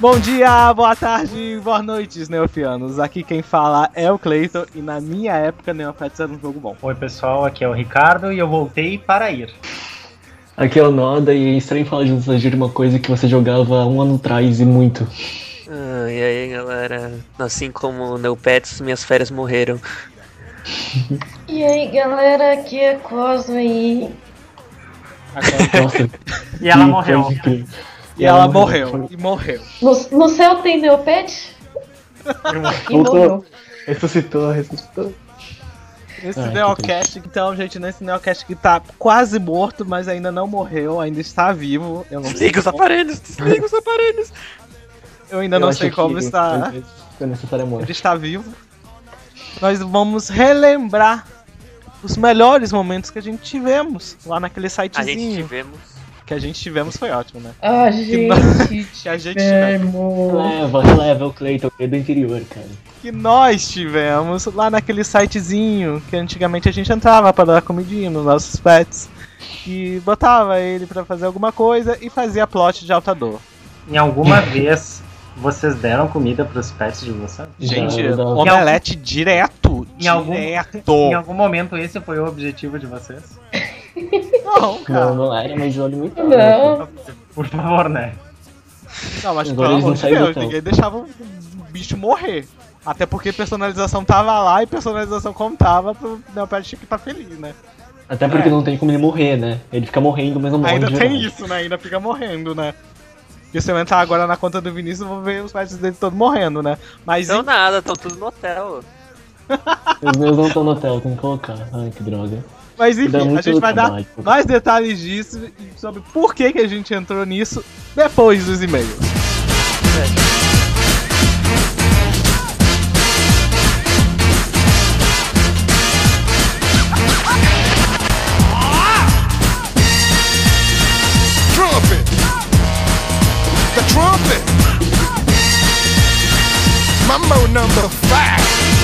Bom dia, boa tarde, boa noite, neofianos. Aqui quem fala é o Cleiton e na minha época Neopets era um jogo bom. Oi pessoal, aqui é o Ricardo e eu voltei para ir. Aqui é o Noda e é estranho falar de nostalgia de uma coisa que você jogava um ano atrás e muito. Ah, e aí galera, assim como o Neopets, minhas férias morreram. E aí galera, aqui é Cosmo e Nossa, E ela morreu. E ela morreu, e morreu. no, no céu tem Neopet? E Voltou. morreu. Ressuscitou, ressuscitou. Esse Ai, que Neocast, então, gente, nesse Neocast que tá quase morto, mas ainda não morreu, ainda está vivo. Eu não sei Desliga os como, aparelhos, desliga os aparelhos. eu ainda Eu não sei como que está. Ele está vivo. Nós vamos relembrar os melhores momentos que a gente tivemos lá naquele A gente sitezinho. tivemos. Que a gente tivemos foi ótimo, né? Ah, gente, Que a gente tivemos. Leva, releva o Cleiton, é do interior, cara. Que nós tivemos lá naquele sitezinho que antigamente a gente entrava para dar comidinha nos nossos pets. E botava ele pra fazer alguma coisa e fazia plot de alta dor. Em alguma vez vocês deram comida pros pets de vocês? Gente, Dá, dá. omelete direto. Em algum- direto. Em algum momento esse foi o objetivo de vocês? Não, Não, cara. não era, mas olha muito. Não. Por favor, né? Não, mas Agora pelo eles amor não de Deus, ninguém deixava o bicho morrer. Até porque personalização tava lá e personalização contava pro Neopet que tá feliz, né? Até porque É. não tem como ele morrer, né? Ele fica morrendo, mas não morre. Ainda de tem verdade. isso, né? Ainda fica morrendo, né? E se eu entrar agora na conta do Vinícius, eu vou ver os pets dele todos morrendo, né? Mas Então nada, estão tudo no hotel. Os meus não estão no hotel, tem que colocar. Ai, que droga. Mas Dá enfim, a gente vai dar mais detalhes disso e sobre por que, que a gente entrou nisso depois dos e-mails. trumpet. Mambo number five.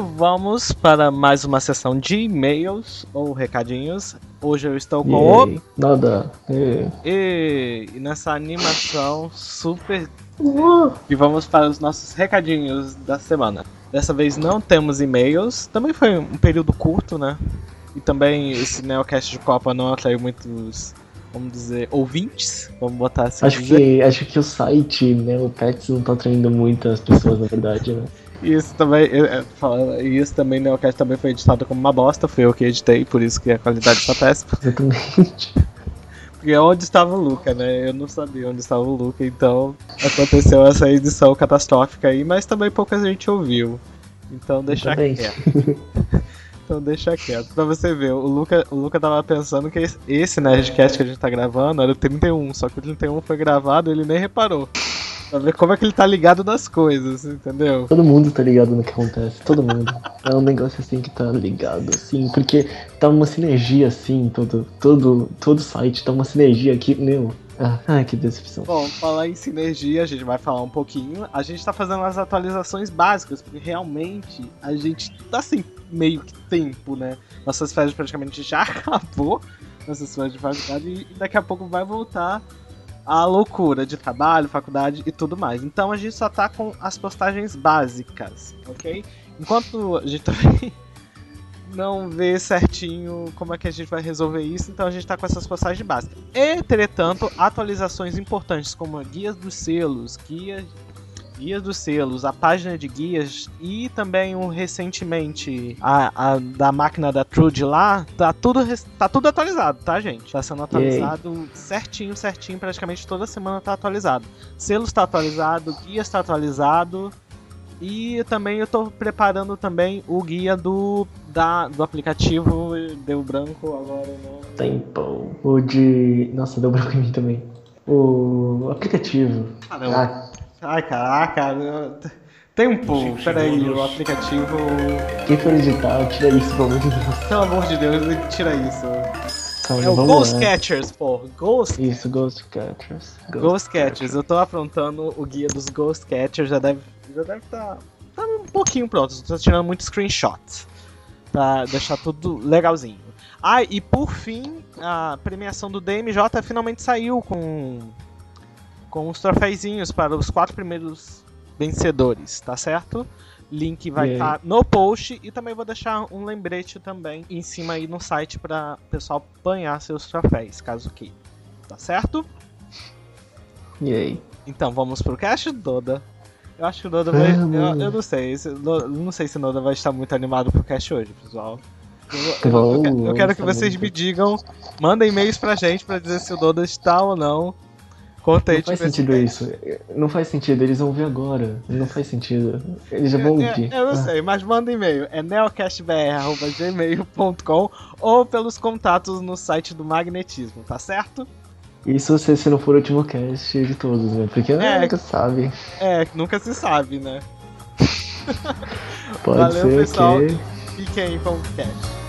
Vamos para mais uma sessão de e-mails ou recadinhos. Hoje eu estou com o. Yay. Nada. É. E, e nessa animação super. E vamos para os nossos recadinhos da semana. Dessa vez não temos e-mails. Também foi um período curto, né? E também esse Neocast de Copa não atraiu muitos, vamos dizer, ouvintes. Vamos botar assim. Acho que, acho que o site, né, o Pets não tá atraindo muitas pessoas, na verdade, né? Isso também, falando- isso também, Neocast também foi editado como uma bosta. Foi eu que editei, por isso que a qualidade tá péssima. Exatamente. Porque onde estava o Luca, né? Eu não sabia onde estava o Luca, então aconteceu essa edição catastrófica aí, mas também pouca gente ouviu. Então deixa quieto. Então deixa quieto. Pra você ver, o Luca, o Luca tava pensando que esse, esse Nerdcast que a gente tá gravando era o 31, só que o 31 foi gravado e ele nem reparou. Pra ver como é que ele tá ligado nas coisas, entendeu? Todo mundo tá ligado no que acontece, todo mundo. É um negócio assim que tá ligado, assim, porque tá uma sinergia assim, todo, todo, todo site, tá uma sinergia aqui, meu. Ah, ai, que decepção. Bom, falar em sinergia, a gente vai falar um pouquinho. A gente tá fazendo as atualizações básicas, porque realmente a gente tá sem meio que tempo, né? Nossas férias praticamente já acabou, nossas férias de faculdade, e daqui a pouco vai voltar a loucura de trabalho, faculdade e tudo mais. Então a gente só tá com as postagens básicas, ok? Enquanto a gente também não vê certinho como é que a gente vai resolver isso, então a gente tá com essas postagens básicas. Entretanto, atualizações importantes como guias dos selos, guias, guias dos selos, a página de guias e também um recentemente a, a da máquina da Trude lá, tá tudo tá tudo atualizado, tá, gente? Tá sendo atualizado certinho, certinho, praticamente toda semana tá atualizado. Selos tá atualizado, guias tá atualizado. E também eu tô preparando também o guia do, da, do aplicativo. Deu branco agora, não. Tempo. O de. Nossa, deu branco em mim também. O aplicativo. Caramba. Ah, Ai, caraca. eu- Tempo, peraí, o aplicativo. quem for editar, tira isso, pelo amor de Deus. Pelo amor de Deus, tira isso. Calma, É o Ghost lá. Catchers, pô. Ghost, Isso, Ghost Catchers. Ghost Catchers. Eu tô aprontando o guia dos Ghost Catchers, já deve já deve tá, tá um pouquinho pronto. Tô tirando muito screenshot. Pra deixar tudo legalzinho. Ah, e por fim, a premiação do DMJ finalmente saiu com, com os troféuzinhos para os quatro primeiros vencedores, tá certo? Link vai estar no post e também vou deixar um lembrete também em cima aí no site para o pessoal apanhar seus troféus, caso queira. Tá certo? E aí? Então vamos pro cast Doda. Eu acho que o Noda vai. Vamos. Eu, eu não sei. não sei se o Noda vai estar muito animado pro cast hoje, pessoal. Eu, eu- eu que- quero que vocês me digam, mandem e-mails pra gente pra dizer se o Noda está ou não contente Não faz sentido cast. isso. Não faz sentido, eles vão ouvir agora. Não faz sentido. Eles já vão É, ouvir. eu não Ah, sei, mas manda e-mail. É neocastbr.gmail.com ou pelos contatos no site do Magnetismo, tá certo? Isso se, se não for o último cast de todos, né? Porque É. nunca sabe. É, nunca se sabe, né? Pode Valeu, ser pessoal. que. Fiquem aí com o cast.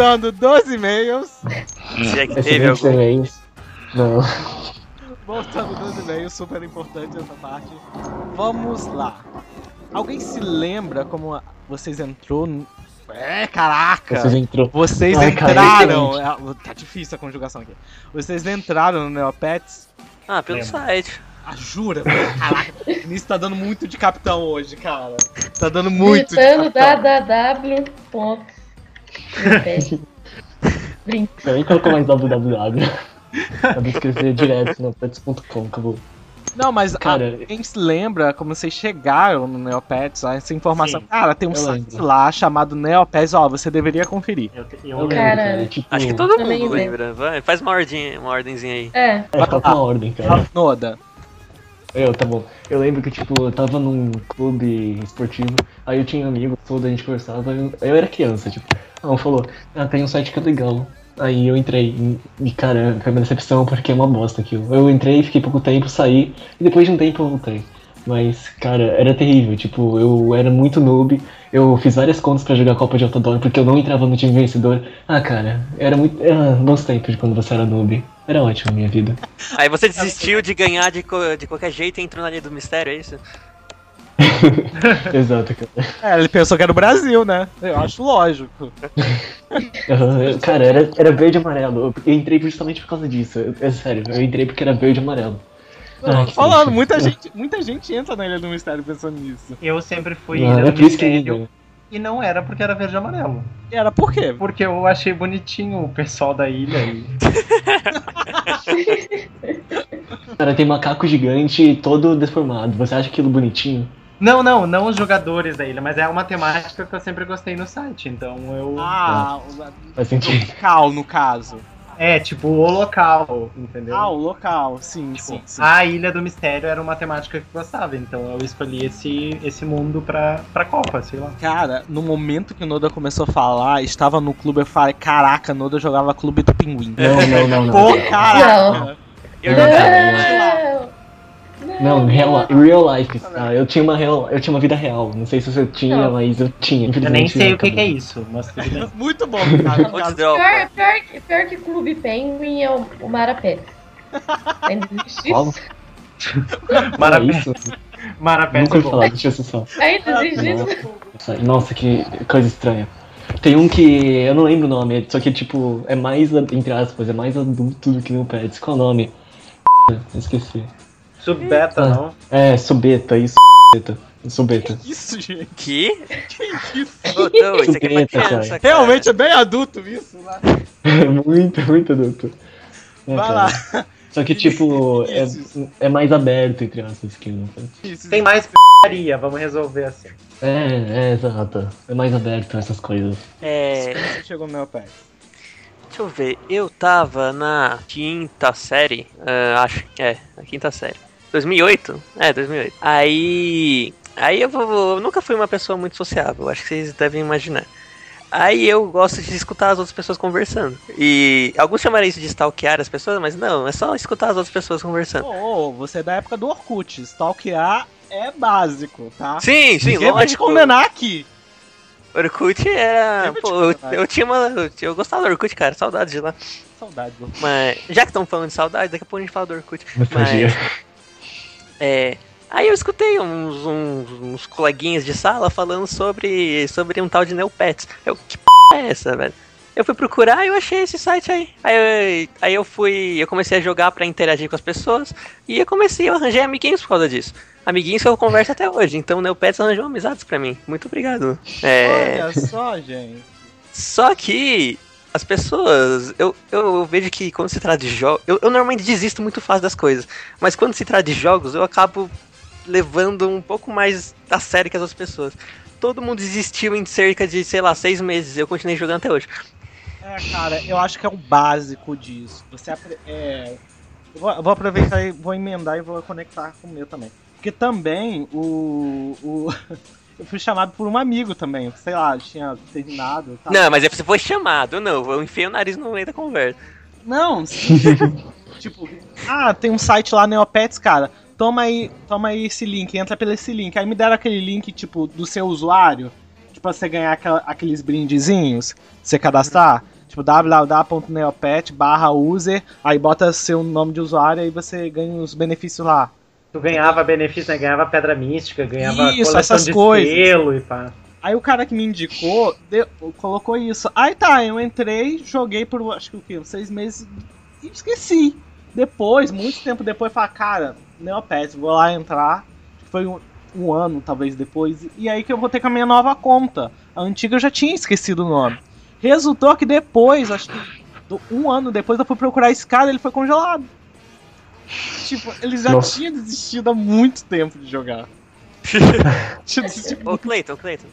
Voltando dos e-mails. Se é que teve algum. e-mails. Não. Voltando dos e-mails, super importante essa parte. Vamos lá. Alguém se lembra como vocês entrou? É, caraca! Vocês entrou. Vocês Ai, cara, entraram. É, tá difícil a conjugação aqui. Vocês entraram no Neopets. Ah, pelo Lembro. site. Ah, jura? Caraca, o Vinícius tá dando muito de capitão hoje, cara. Tá dando muito de Gritando capitão. www. Eu nem colocou mais www. Vou escrever direto no pets.com, acabou. Não, mas Cara, Quem se lembra como vocês chegaram no Neopets, ó, essa informação. Sim, cara, tem um site lembro. lá chamado Neopets, ó, você deveria conferir. Eu, eu Eu lembro. lembro, Cara, cara. Tipo, Acho que todo Também mundo lembra. Vai, faz uma ordem, uma ordemzinha aí. É, É, coloca uma ordem, cara. Noda. Eu, tá bom. Eu lembro que, tipo, eu tava num clube esportivo, aí eu tinha amigos, toda a gente conversava, eu, eu era criança, tipo, ah, um falou, ah, tem um site que é legal. Aí eu entrei, e, cara, foi uma decepção porque é uma bosta aquilo. Eu entrei, fiquei pouco tempo, saí, e depois de um tempo eu voltei. Mas, cara, era terrível, tipo, eu era muito noob, eu fiz várias contas pra jogar Copa de Outdoor porque eu não entrava no time vencedor. Ah, cara, era muito. Era bons tempos de quando você era noob. Era ótimo a minha vida. Aí você desistiu de ganhar de, co- de qualquer jeito e entrou na linha do mistério, é isso? Exato, cara. É, ele pensou que era o Brasil, né? Eu acho lógico. Cara, era, era verde e amarelo. Eu entrei justamente por causa disso. Eu- É sério, eu entrei porque era verde e amarelo. Ah, Falando, muita gente, muita gente entra na Ilha do Mistério pensando nisso. Eu sempre fui Não, Ilha é do por isso que. E não era porque era verde e amarelo. Era por quê? Porque eu achei bonitinho o pessoal da ilha e Cara, tem macaco gigante todo deformado. Você acha aquilo bonitinho? Não, não, não os jogadores da ilha, mas é uma temática que eu sempre gostei no site, então eu. Ah, Faz o sentido. local, no caso. É, tipo, o local, entendeu? Ah, o local, sim, Tipo, sim, sim. a Ilha do Mistério era uma temática que eu gostava, então eu escolhi esse, esse mundo pra, pra Copa, sei lá. Cara, no momento que o Noda começou a falar, estava no clube, eu falei, caraca, Noda jogava clube do pinguim. Não, não, não, não. Pô, caraca! Eu Não, jogava. Não, real, real life. tá? Eu tinha uma real, eu tinha uma vida real. Não sei se você tinha, Não. mas eu tinha. Eu nem sei o que, que é isso, mas. Muito bom, cara. Pior, pior, que- pior que Clube Penguin é o, o Marapé. Ainda existe Qual? isso? Marapé, É isso? Marapé Nunca é ouvi falar, deixa eu só. Ainda existe? Nossa, Nossa, que coisa estranha. Tem um que eu não lembro o nome, só que tipo, é mais, entre aspas, é mais adulto do que o Pets. Qual é o nome? Esqueci. Subbeta, Ah. não? É, Subeta, isso. Subeta. Subeta. Isso, gente. Que? Que isso? Ô, não, isso aqui é pra criança, cara. Realmente é bem adulto isso, né? É muito, muito adulto. É, Vai cara. lá. Só que, tipo, Isso. é, é mais aberto, entre aspas, que o Pets. Isso, Tem mais p***aria, vamos resolver assim. É, é, exato. É mais aberto essas coisas. É, Você chegou no meu pé. deixa eu ver. Eu tava na quinta série. ah, acho que é, na quinta série. 2008? É, 2008. Aí. Aí eu, vou, eu nunca fui uma pessoa muito sociável, acho que vocês devem imaginar. Aí eu gosto de escutar as outras pessoas conversando. E alguns chamariam isso de stalkear as pessoas, mas não, é só escutar as outras pessoas conversando. Ô, ô, você é da época do Orkut. Stalkear é básico, tá? Sim, sim, Ninguém vai te lógico. condenar aqui. Orkut era. Pô, eu, tinha uma. Eu, eu gostava do Orkut, cara, saudades de lá. Saudade do Mas. Já que estão falando de saudade, daqui a pouco a gente fala do Orkut. Nostalgia. É. Aí eu escutei uns, uns, uns coleguinhas de sala falando sobre, sobre um tal de Neopets. Eu, que p é essa, velho? Eu fui procurar e eu achei esse site aí. Aí eu, aí eu fui. Eu comecei a jogar pra interagir com as pessoas. E eu comecei, eu arranjei amiguinhos por causa disso. Amiguinhos que eu converso até hoje. Então o Neopets arranjou amizades pra mim. Muito obrigado. É. Olha só, gente. Só que as pessoas, eu, eu vejo que quando se trata de jogos, eu, eu normalmente desisto muito fácil das coisas, mas quando se trata de jogos, eu acabo levando um pouco mais a sério que as outras pessoas. Todo mundo desistiu em cerca de, sei lá, seis meses, eu continuei jogando até hoje. É, cara, eu acho que é o básico disso. Você é, eu vou aproveitar e vou emendar e vou conectar com o meu também. Porque também o. o eu fui chamado por um amigo também. Sei lá, tinha terminado. tal. Não, mas é você foi chamado, não, eu enfiei o nariz no meio da conversa. Não, tipo, ah, tem um site lá, Neopets, cara. Toma aí, toma aí esse link, entra pelo esse link. Aí me deram aquele link, tipo, do seu usuário, tipo, pra você ganhar aquela- aqueles brindezinhos, você cadastrar. Tipo, www.neopet barra user, aí bota seu nome de usuário e você ganha os benefícios lá. Tu ganhava benefício, né? Ganhava pedra mística, ganhava Isso, coleção essas de coisas. selo e pá. Aí o cara que me indicou deu- colocou isso. Aí tá, eu entrei, joguei por acho que o quê? Uns seis meses e esqueci. Depois, muito tempo depois, falei, cara, Neopets, vou lá entrar. Foi um, um ano, talvez, depois. E aí que eu vou ter com a minha nova conta. A antiga eu já tinha esquecido o nome. Resultou que depois, acho que um ano depois, eu fui procurar esse cara ele foi congelado. Tipo, ele já Nossa. tinha desistido há muito tempo de jogar. tinha desistido Ô, Cleiton, Cleiton.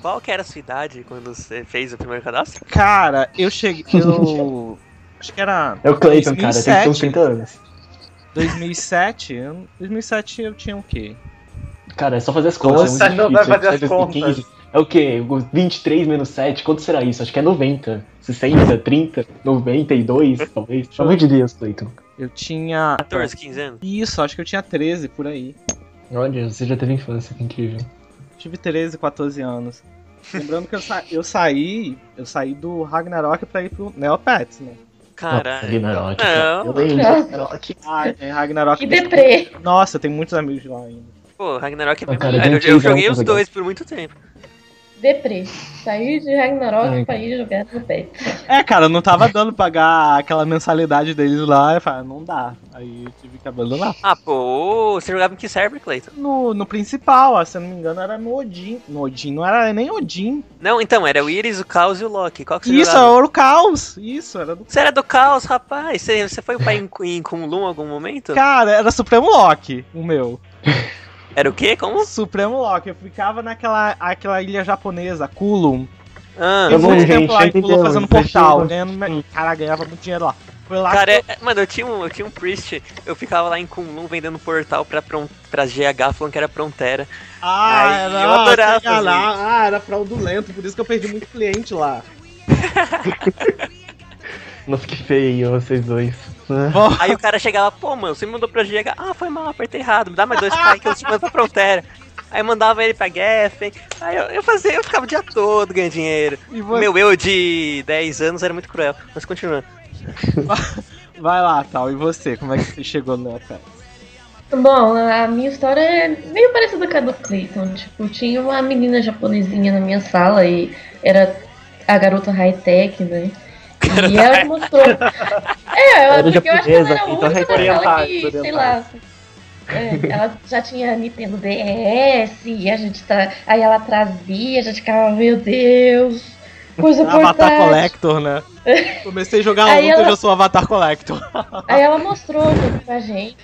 Qual que era a sua idade quando você fez o primeiro cadastro? Cara, eu cheguei. Eu. Acho que era. É o Clayton, cara, tem que ter uns 2007. 30 anos. 2007? Eu- 2007 eu tinha o quê? Cara, é só fazer as contas. Nossa, é muito vai fazer as 2015. É o quê? 23 menos 7, quanto será isso? Acho que é 90. 60, 30, 92, talvez. Pelo amor de Deus, Clayton. Eu tinha. 14, 15 anos? Isso, acho que eu tinha 13 por aí. Olha, você já teve infância, que incrível. Tive 13, 14 anos. Lembrando que eu, sa- eu saí. Eu saí do Ragnarok pra ir pro Neopets, né? Caralho. Ragnarok. Não. Eu lembro Ragnarok. Ah, tem Ragnarok. Que deprê. Nossa, tem muitos amigos lá ainda. Pô, Ragnarok é Ah, bem cara, Eu, eu joguei os dois por muito tempo. Deprê. Saí de Ragnarok Ai, pra ir jogar no pé. É, cara, não tava dando pra pagar aquela mensalidade deles lá. Eu falei, ah, não dá. Aí eu tive que abandonar. Ah, pô, você jogava em que server, Cleiton? No, no principal, ó, se eu não me engano, era no Odin. No Odin, não era nem Odin. Não, então, era o Iris, o Caos e o Loki. Qual que você Isso, jogava? era o caos. Isso, era do. Você era do Caos, rapaz. Você, você foi pra em, em Kunlun em algum momento? Cara, era Supremo Loki, o meu. Era o quê? Como? Supremo Loki. Eu ficava naquela aquela ilha japonesa, Kulum. Ah, bom, muito gente, tempo lá em Kulum fazendo portal. Ganhando... Cara, ganhava muito dinheiro lá. Foi lá cara, que é- mano, eu tinha, um, eu tinha um priest, eu ficava lá em Kunlun vendendo portal pra, pra GH falando que era Prontera. Ah, Ai, era, eu adorava enganar. Ah, era fraudulento, por isso que eu perdi muito cliente lá. Nossa, que feio, vocês dois. Bom, Aí o cara chegava, pô, mano, você me mandou pra GH. Ah, foi mal, apertei errado, me dá mais dois pais que eu te mando pra Prontera. Aí mandava ele pra Geffen. Aí eu, eu fazia, eu ficava o dia todo ganhando dinheiro. e você... Meu eu de 10 anos era muito cruel. Mas continuando. Vai lá, tal. E você? Como é que você chegou no Neopets? Bom, a minha história é meio parecida com a do Clayton. Tipo, tinha uma menina japonesinha na minha sala e era a garota high-tech, né? E ela mostrou. É, eu, porque eu acho que ela era a então única orientais, que, sei lá. é, ela já tinha Nintendo DS, e a gente tá. Aí ela trazia, a gente ficava, meu Deus, coisa Avatar portátil. Collector, né? Comecei a jogar Aí ontem, eu ela- já sou Avatar Collector. Aí ela mostrou tudo pra gente.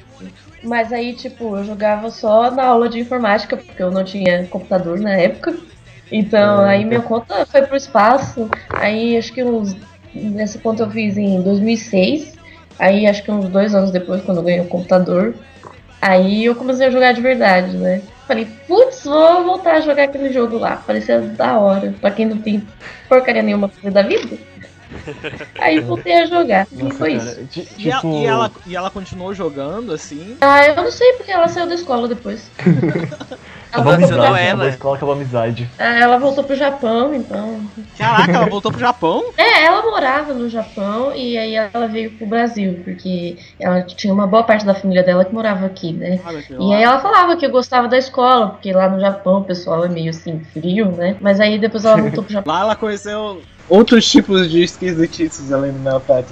Mas aí, tipo, eu jogava só na aula de informática, porque eu não tinha computador na época. Então, Ah, aí minha conta foi pro espaço. Aí, acho que uns. Nessa conta eu fiz em 2006. Aí, acho que uns dois anos depois, quando eu ganhei o computador. Aí eu comecei a jogar de verdade, né? Falei, putz, vou voltar a jogar aquele jogo lá. Parecia da hora. Pra quem não tem porcaria nenhuma pra fazer da vida. Aí voltei a jogar. e Nossa, foi cara. isso. ti- E, a- Tipo, e ela, e ela continuou jogando assim. Ah, eu não sei porque ela saiu da escola depois. acabou a ela, voltou abandonou amizade, ela. acabou a escola, acabou a amizade. Ah, ela voltou pro Japão, então. Caraca, ela voltou pro Japão? É, ela morava no Japão e aí ela veio pro Brasil, porque ela tinha uma boa parte da família dela que morava aqui, né? Que E aí ela falava que eu gostava da escola, porque lá no Japão o pessoal é meio assim, frio, né? Mas aí depois ela voltou pro Japão. Lá ela conheceu outros tipos de esquisitices além do Neopet.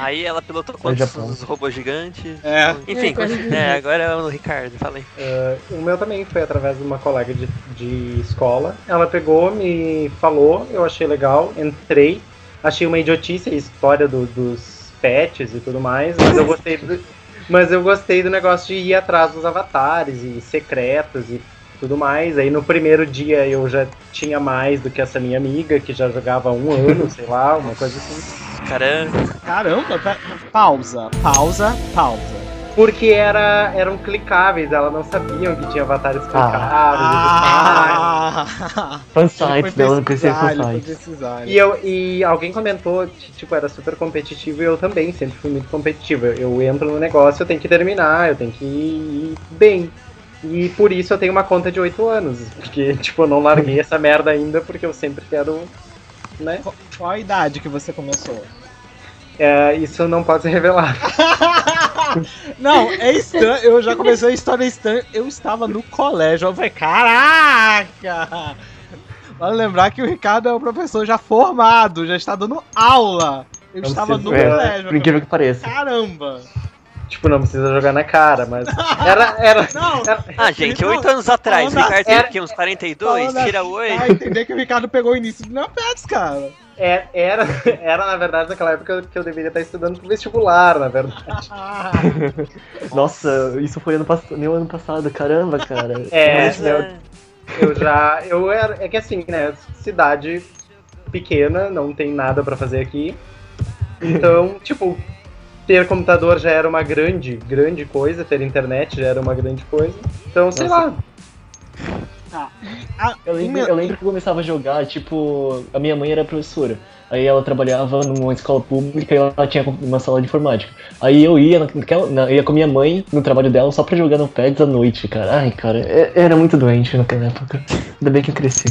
Aí ela pilotou Japão. os robôs gigantes. É. Enfim, É, é, agora é o Ricardo, falei. Eh, o meu também foi através de uma colega de, de escola. Ela pegou, me falou, eu achei legal, entrei, achei uma idiotice a história do- dos pets e tudo mais, mas eu gostei do, mas eu gostei do negócio de ir atrás dos avatares e secretos e tudo mais. Aí no primeiro dia eu já tinha mais do que essa minha amiga, que já jogava há um ano, sei lá, uma coisa assim. Caramba. Caramba, pa- pausa, pausa, pausa. Porque era, eram clicáveis, elas não sabiam que tinha avatares clicáveis. Ah! Fansites dela no PC. E, eu, e alguém comentou que, tipo, era super competitivo e eu também sempre fui muito competitivo. Eu, eu entro no negócio, eu tenho que terminar, eu tenho que ir bem. E por isso eu tenho uma conta de 8 anos. Porque, tipo, eu não larguei essa merda ainda porque eu sempre quero. Né? Qual- Qual a idade que você começou? É, isso não pode ser revelado. Não, é estranho. Eu já comecei a história estranha. Eu estava no colégio. Eu falei, caraca! Vale lembrar que o Ricardo é um professor já formado, já está dando aula. Eu Não estava no é, colégio. Por incrível que pareça. Caramba! Tipo, não precisa jogar na cara, mas. Era. era Não! Ah, gente, oito anos atrás, o falando Ricardo era- tem? Uns 42? falando Tira oito. Dá a entender que o Ricardo pegou o início do Neopets, cara. é- era, era, na verdade, naquela época que eu deveria estar estudando pro vestibular, na verdade. Ah, Nossa, isso foi ano passado, meu ano passado, caramba, cara. É, Mas, é, Eu já. Eu era. É que assim, né? Cidade pequena, não tem nada pra fazer aqui. Então, tipo, ter computador já era uma grande, grande coisa, ter internet já era uma grande coisa. Então, sei Nossa. lá. ah, Eu lembro, eu lembro que eu começava a jogar, tipo, a minha mãe era professora. Aí ela trabalhava numa escola pública e ela tinha uma sala de informática. Aí eu ia, naquela, na- ia com minha mãe no trabalho dela só pra jogar no PEGs à noite, cara. Ai, cara, é- era muito doente naquela época. Ainda bem que eu cresci.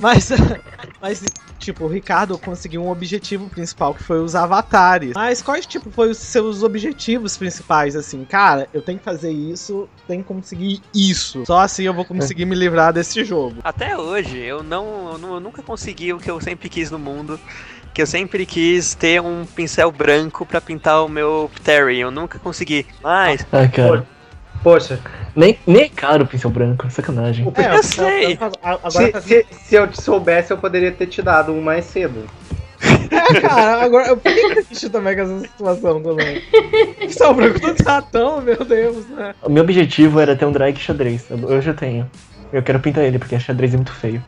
Mas, mas, tipo, o Ricardo conseguiu um objetivo principal, que foi os avatares. Mas quais, tipo, foram os seus objetivos principais, assim? Cara, eu tenho que fazer isso, tenho que conseguir isso. Só assim eu vou conseguir me livrar desse jogo. Até hoje, eu não, eu nu- eu nunca consegui o que eu sempre quis no mundo. Que eu sempre quis ter um pincel branco pra pintar o meu Terry. Eu nunca consegui. Mas, Ai, cara. Poxa, Nem, nem é caro o pincel branco, sacanagem. o- É, Eu sei. Agora, se, tá- se, se eu te soubesse, eu poderia ter te dado um mais cedo. É, cara, agora eu fiquei triste também com essa situação também. Pincel branco do Satão, meu Deus, né? O meu objetivo era ter um drag xadrez. Eu, eu já tenho. Eu quero pintar ele, porque xadrez é muito feio.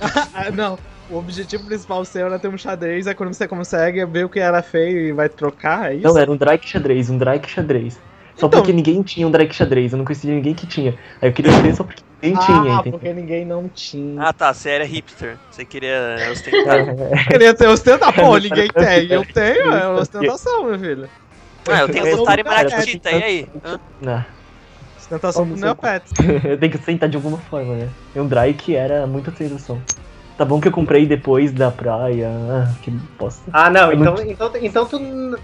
Ah, não. O objetivo principal seu era ter um xadrez, aí quando você consegue ver o que era feio e vai trocar, é isso? Não, era um drag xadrez, um drag xadrez. Só Então- porque ninguém tinha um drag xadrez, eu não conhecia ninguém que tinha. Aí eu queria ter só porque ninguém tinha, ah, porque ninguém não tinha. ah tá, você era hipster. Você queria ostentar. É, Queria ter ostentação, pô, ninguém tem. Eu tenho, é uma ostentação, meu filho. Ah, eu tenho um cara Maractita, e aí? Hã? não. Ostentação sou- Neopets. eu tenho que sentar de alguma forma, né? E um drag era muita sensação. Tá bom que eu comprei depois da praia. Ah, que bosta. Ah, não, Eu então, não- então, então tu.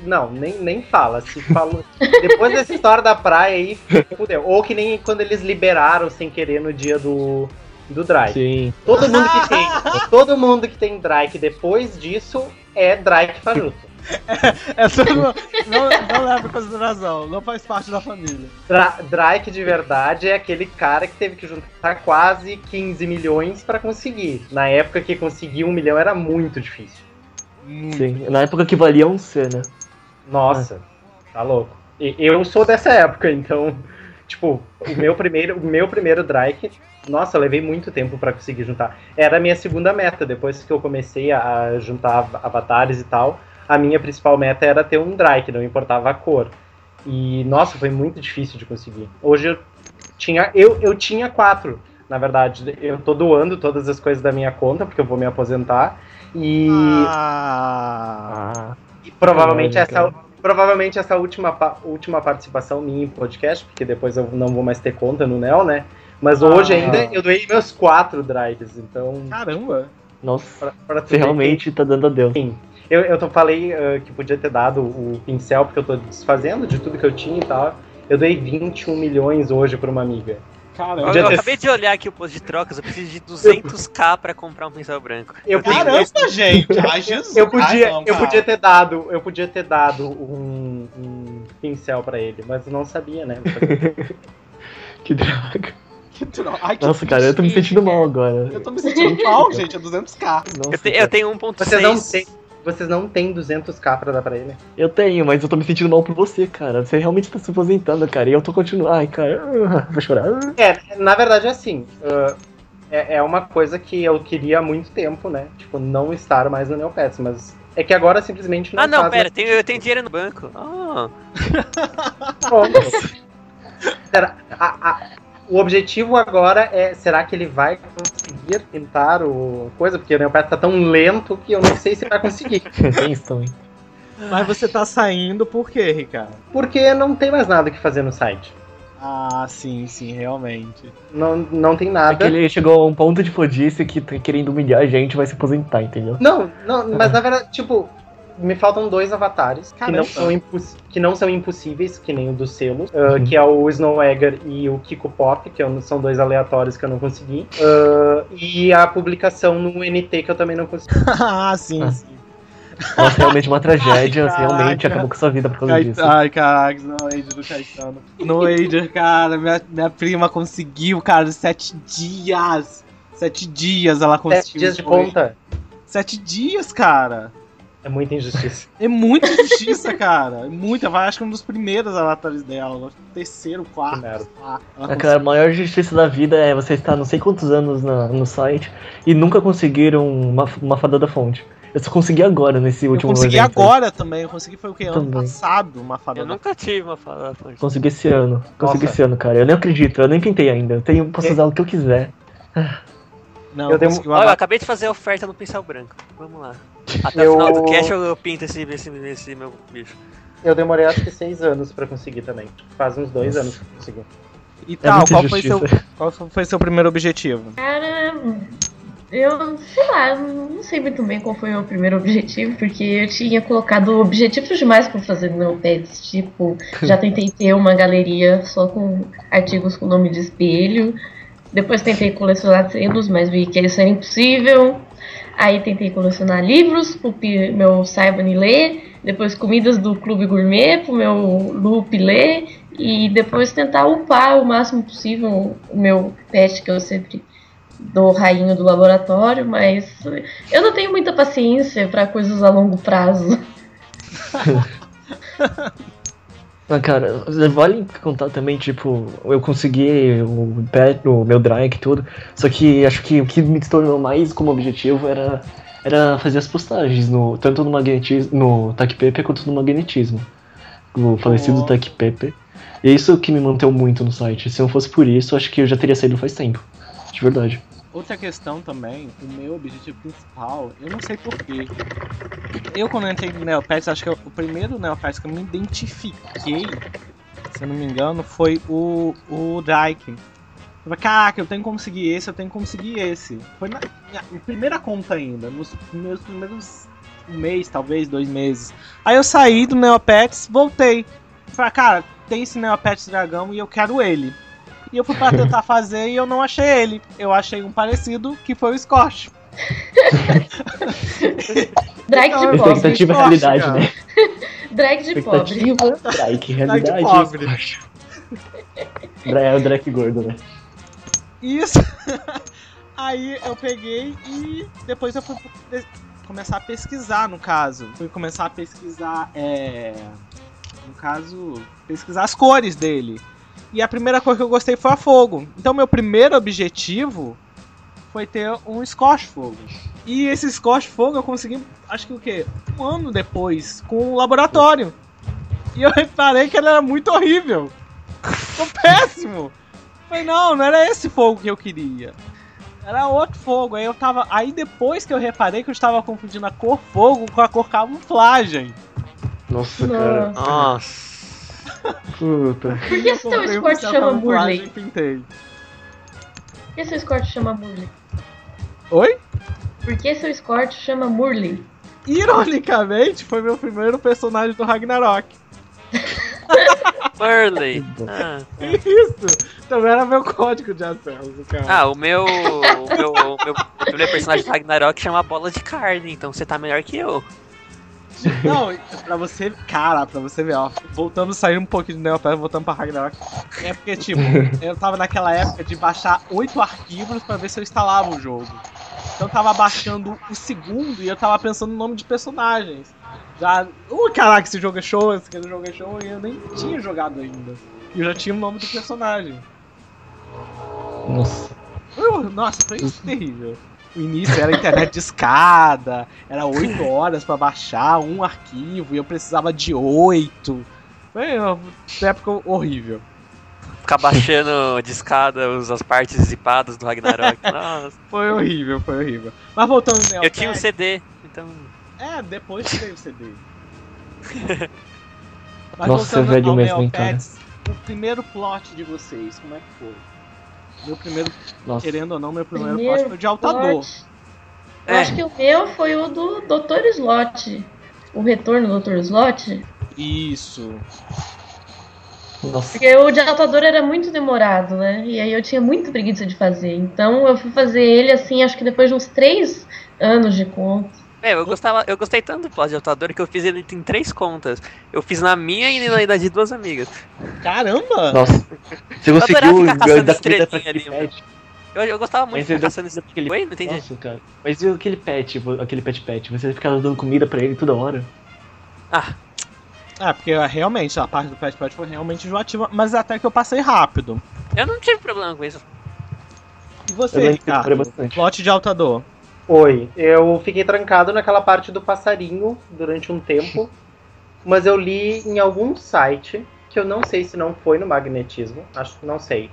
Não, nem, nem fala. Se falou. Depois dessa história da praia aí, fudeu. Ou que nem quando eles liberaram sem querer no dia do. Do Drake. Sim. Todo mundo que tem. Todo mundo que tem Drake depois disso é Drake fajuto. Essa não, não, não leva em consideração, não faz parte da família. Dra Drake de verdade é aquele cara que teve que juntar quase 15 milhões pra conseguir. Na época que conseguir um milhão era muito difícil. Sim. Na época que valia um C, né? Nossa, tá louco. E- Eu sou dessa época, então, tipo, o meu primeiro, o meu primeiro Drake, nossa, eu levei muito tempo pra conseguir juntar. Era a minha segunda meta, depois que eu comecei a juntar av- avatares e tal, a minha principal meta era ter um Drake, não importava a cor. E, nossa, foi muito difícil de conseguir. Hoje eu tinha, eu, eu tinha quatro, na verdade. Eu tô doando todas as coisas da minha conta, porque eu vou me aposentar. E, Ah, Ah, e provavelmente essa. Provavelmente essa última, última participação minha em podcast, porque depois eu não vou mais ter conta no Nel, né? Mas hoje Ah. ainda eu doei meus quatro drives, então. caramba. nossa, Pra, pra você realmente tá dando adeus. Sim. Eu, eu tô, falei ah, que podia ter dado o pincel, porque eu tô desfazendo de tudo que eu tinha e tal. Eu dei 21 milhões hoje pra uma amiga. Caramba. Eu, eu ter- acabei de olhar aqui o post de trocas, eu preciso de 200k pra comprar um pincel branco. Eu tenho Caramba, gente. Ai, Jesus. Eu podia, Ai, não, eu cara. podia ter dado, eu podia ter dado um, um pincel pra ele, mas eu não sabia, né? Que droga. Que tro- Ai, que Nossa, cara, eu tô me sentindo mal cara. agora. Eu tô me sentindo mal, gente. É 200k. Nossa, Eu, te- cara. eu tenho 1.6. Vocês não têm, vocês não têm 200k pra dar pra ele. Eu tenho, mas eu tô me sentindo mal por você, cara. Você realmente tá se aposentando, cara. E eu tô continuando. Ai, cara, vou chorar. É, na verdade é assim. ah, é, é uma coisa que eu queria há muito tempo, né? Tipo, não estar mais no Neopets, mas é que agora simplesmente não Ah, não, faz pera, tenho, eu tenho dinheiro no banco. Ah, Como? Será- a- a- o objetivo agora é, será que ele vai conseguir pintar o coisa? Porque o Neopets tá tão lento que eu não sei se vai conseguir. Tem isso também. Mas você tá saindo por quê, Ricardo? Porque não tem mais nada que fazer no site. Ah, sim, sim, realmente. Não, não tem É nada. que ele chegou a um ponto de fodice que tá querendo humilhar a gente vai se aposentar, entendeu? Não, não, mas na verdade, tipo, me faltam dois avatares que Caramba. não, são imposs- que não são impossíveis, que nem o dos selos, ah, que é o Snow Egger e o Kiko Pop, que eu- são dois aleatórios que eu não consegui. Ah, e a publicação no NT que eu também não consegui. ah, sim, Ah. sim. Nossa, realmente uma tragédia. Ai, você realmente acabou com sua vida por causa disso. Ai, caraca, no do Caetano. No Ager, cara, minha, minha prima conseguiu, cara, sete dias. Sete dias ela conseguiu. Sete dias de foi. ponta. Sete dias, cara. É muita injustiça. É muita injustiça, cara. É muita. Vai, acho que um dos primeiros avatares dela. acho que o Terceiro, quarto. Que merda. ah, cara, a maior justiça da vida é você estar não sei quantos anos na- no site e nunca conseguiram uma, uma fada da fonte. Eu só consegui agora, nesse Eu último consegui evento. agora também. Eu consegui foi o que? Ano Também. passado, uma fada eu da nunca tive uma fala fonte. Consegui esse ano. Consegui Nossa. esse ano, cara. Eu nem acredito, eu nem pintei ainda. Eu tenho, posso É. usar o que eu quiser. Não, Eu eu Olha, eu acabei de fazer a oferta no pincel branco. Vamos lá. Até Eu- o final do cast eu, eu pinto esse, esse, esse meu bicho. Eu demorei acho que seis anos pra conseguir também. Faz uns dois anos que eu consegui. E É tal, muita qual, foi seu, qual foi seu primeiro objetivo? Cara, eu sei lá, não sei muito bem qual foi o meu primeiro objetivo, porque eu tinha colocado objetivos demais pra fazer no meu pets. Tipo, já tentei ter uma galeria só com artigos com nome de espelho. Depois tentei colecionar selos, mas vi que isso era impossível. Aí tentei colecionar livros pro meu Saibane ler. Depois comidas do Clube Gourmet pro meu Lupe ler. E depois tentar upar o máximo possível o meu pet que eu sempre dou rainho do laboratório, mas eu não tenho muita paciência pra coisas a longo prazo. Ah, cara, vale contar também, tipo, eu consegui o, pet, o meu drag e tudo, só que acho que o que me tornou mais como objetivo era, era fazer as postagens, no, tanto no magnetismo, no Tac Pepe quanto no magnetismo. O falecido Oh. Tac Pepe. E é isso que me manteve muito no site. Se não fosse por isso, acho que eu já teria saído faz tempo. De verdade. Outra questão também, o meu objetivo principal, eu não sei porquê. Eu quando eu entrei no Neopets, acho que o primeiro Neopets que eu me identifiquei, se eu não me engano, foi o, o Drake. Eu falei, caraca, eu tenho que conseguir esse, eu tenho que conseguir esse. Foi na minha primeira conta ainda, nos meus primeiros mês, talvez, dois meses. Aí eu saí do Neopets, voltei. Falei, cara, tem esse Neopets Dragão e eu quero ele. E eu fui pra tentar fazer e eu não achei ele. Eu achei um parecido que foi o Scott. Drag de Não, pobre. Expectativa Scott, realidade, cara. né? Drag de pobre. Drake, realidade. pobre. Scott. Dra- É o Drake gordo, né? Isso. Aí eu peguei e depois eu fui começar a pesquisar, no caso. Fui começar a pesquisar, é... No caso, pesquisar as cores dele. E a primeira cor que eu gostei foi a fogo. Então meu primeiro objetivo foi ter um Scotch Fogo. E esse Scotch Fogo eu consegui, acho que o quê? Um ano depois, com o laboratório. E eu reparei que ele era muito horrível. Ficou péssimo. Falei, não, não era esse fogo que eu queria. Era outro fogo. Aí eu tava. Aí depois que eu reparei que eu estava confundindo a cor fogo com a cor camuflagem. Nossa, cara. Nossa. Puta. Por que Eu seu um escort chama Murley? pintei. Por que seu escort chama Murley? Oi? Por que seu escort chama Murley? Ironicamente, foi meu primeiro personagem do Ragnarok. Burley. Ah, Isso! Também era meu código de acesso, cara. ah, o meu. O meu, o meu primeiro personagem do Ragnarok chama Bola de Carne, então você tá melhor que eu. Não, pra você. Cara, pra você ver, ó. Voltamos, saindo um pouquinho do Neopet, voltando pra Ragnarok. É porque, tipo, eu tava naquela época de baixar oito arquivos pra ver se eu instalava o jogo. Então eu tava baixando o segundo e eu tava pensando no nome de personagens. Já. Ui, caraca, esse jogo é show, esse jogo é show, e eu nem tinha jogado ainda. E eu já tinha o nome do personagem. Nossa. Foi- Nossa, foi terrível. O início era internet de escada, era 8 horas pra baixar um arquivo e eu precisava de 8. Foi uma época horrível. Ficar baixando de escada as partes zipadas do Ragnarok. Nossa. Foi horrível, foi horrível. Mas voltando no Eu tinha um CD, então. É, depois que veio o CD. Mas Nossa, voltando velho ao mesmo, Neopets, O primeiro plot de vocês, como é que foi? Meu primeiro, Nossa. querendo ou não, meu primeiro, Primeiro plot foi de Altador. É. acho que o meu foi o do Dr. Slot. O retorno do Dr. Slot. Isso. Nossa. Porque o de Altador era muito demorado, né? E aí eu tinha muita preguiça de fazer. Então eu fui fazer ele assim, acho que depois de uns três anos de conta. É, eu gostava, eu gostei tanto do plot de Altador que eu fiz ele em três contas. Eu fiz na minha e na da de duas amigas. Caramba! Nossa. Você conseguiu dar comida pra aquele ali, pet? Eu, eu gostava muito de caçando pra aquele Oi, não entendi. Nossa, cara. Mas e aquele pet, aquele pet pet? Você ficava dando comida pra ele toda hora? Ah, Ah, porque realmente a parte do Pet Pet foi realmente enjoativa, mas até que eu passei rápido. eu não tive problema com isso. E você, Ricardo? Plot de Altador. Oi, eu fiquei trancado naquela parte do passarinho durante um tempo, mas eu li em algum site, que eu não sei se não foi no magnetismo, acho que não sei.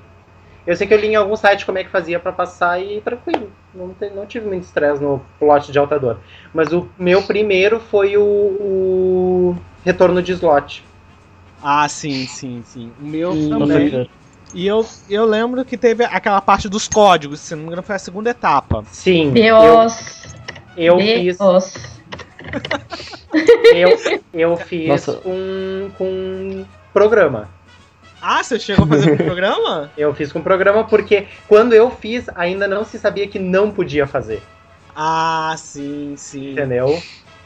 Eu sei que eu li em algum site como é que fazia pra passar e tranquilo, não, te- não tive muito estresse no plot de Altador. Mas o meu primeiro foi o, o Retorno de Slot. Ah, sim, sim, sim. O meu Nossa, também. E eu, eu lembro que teve aquela parte dos códigos, se não me engano, foi a segunda etapa. Sim, eu, Deus. eu fiz, Deus. eu, eu fiz Nossa. com, com programa. Ah, você chegou a fazer o programa? Eu fiz com programa porque quando eu fiz, ainda não se sabia que não podia fazer, Ah, sim, sim. entendeu?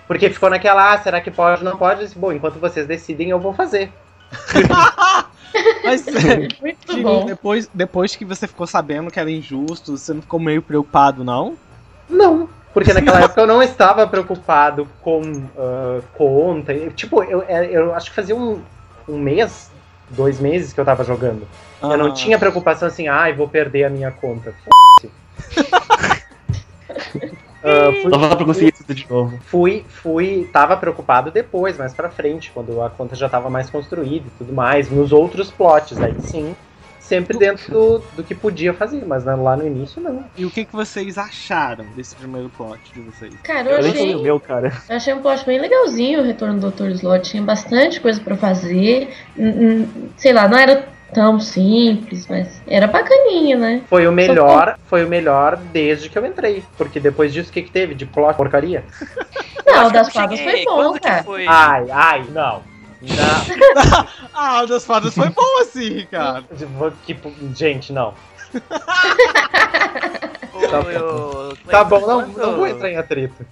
Porque ficou naquela, ah, será que pode? Não pode? Eu Bom, enquanto vocês decidem, eu vou fazer. Mas é, Muito bom. depois, depois que você ficou sabendo que era injusto, você não ficou meio preocupado, não? Não. Porque naquela época eu não estava preocupado com ah, conta. Tipo, eu, eu acho que fazia um, um mês, dois meses que eu tava jogando. Eu não Ah. tinha preocupação assim, ai, vou perder a minha conta. Ah, fui- Só pra conseguir tudo de novo. fui, fui, tava preocupado depois, mais pra frente, quando a conta já tava mais construída e tudo mais, nos outros plots, aí sim, sempre dentro do, do que podia fazer, mas lá no início não. E o que, que vocês acharam desse primeiro plot de vocês? Cara, eu Eu achei, o meu, cara. eu achei um plot bem legalzinho o retorno do Dr. Slot. Tinha bastante coisa pra fazer. Sei lá, não era tão simples, mas era bacaninha, né? Foi o melhor, foi o melhor desde que eu entrei, porque depois disso o que que teve de plot porcaria? Não, o das fadas foi bom, Quando cara. foi? Ai, ai, não. Não, Ah, o das fadas foi bom assim, Ricardo. tipo, gente, não. Tá eu- Tá bom, não, não vou entrar em atrito.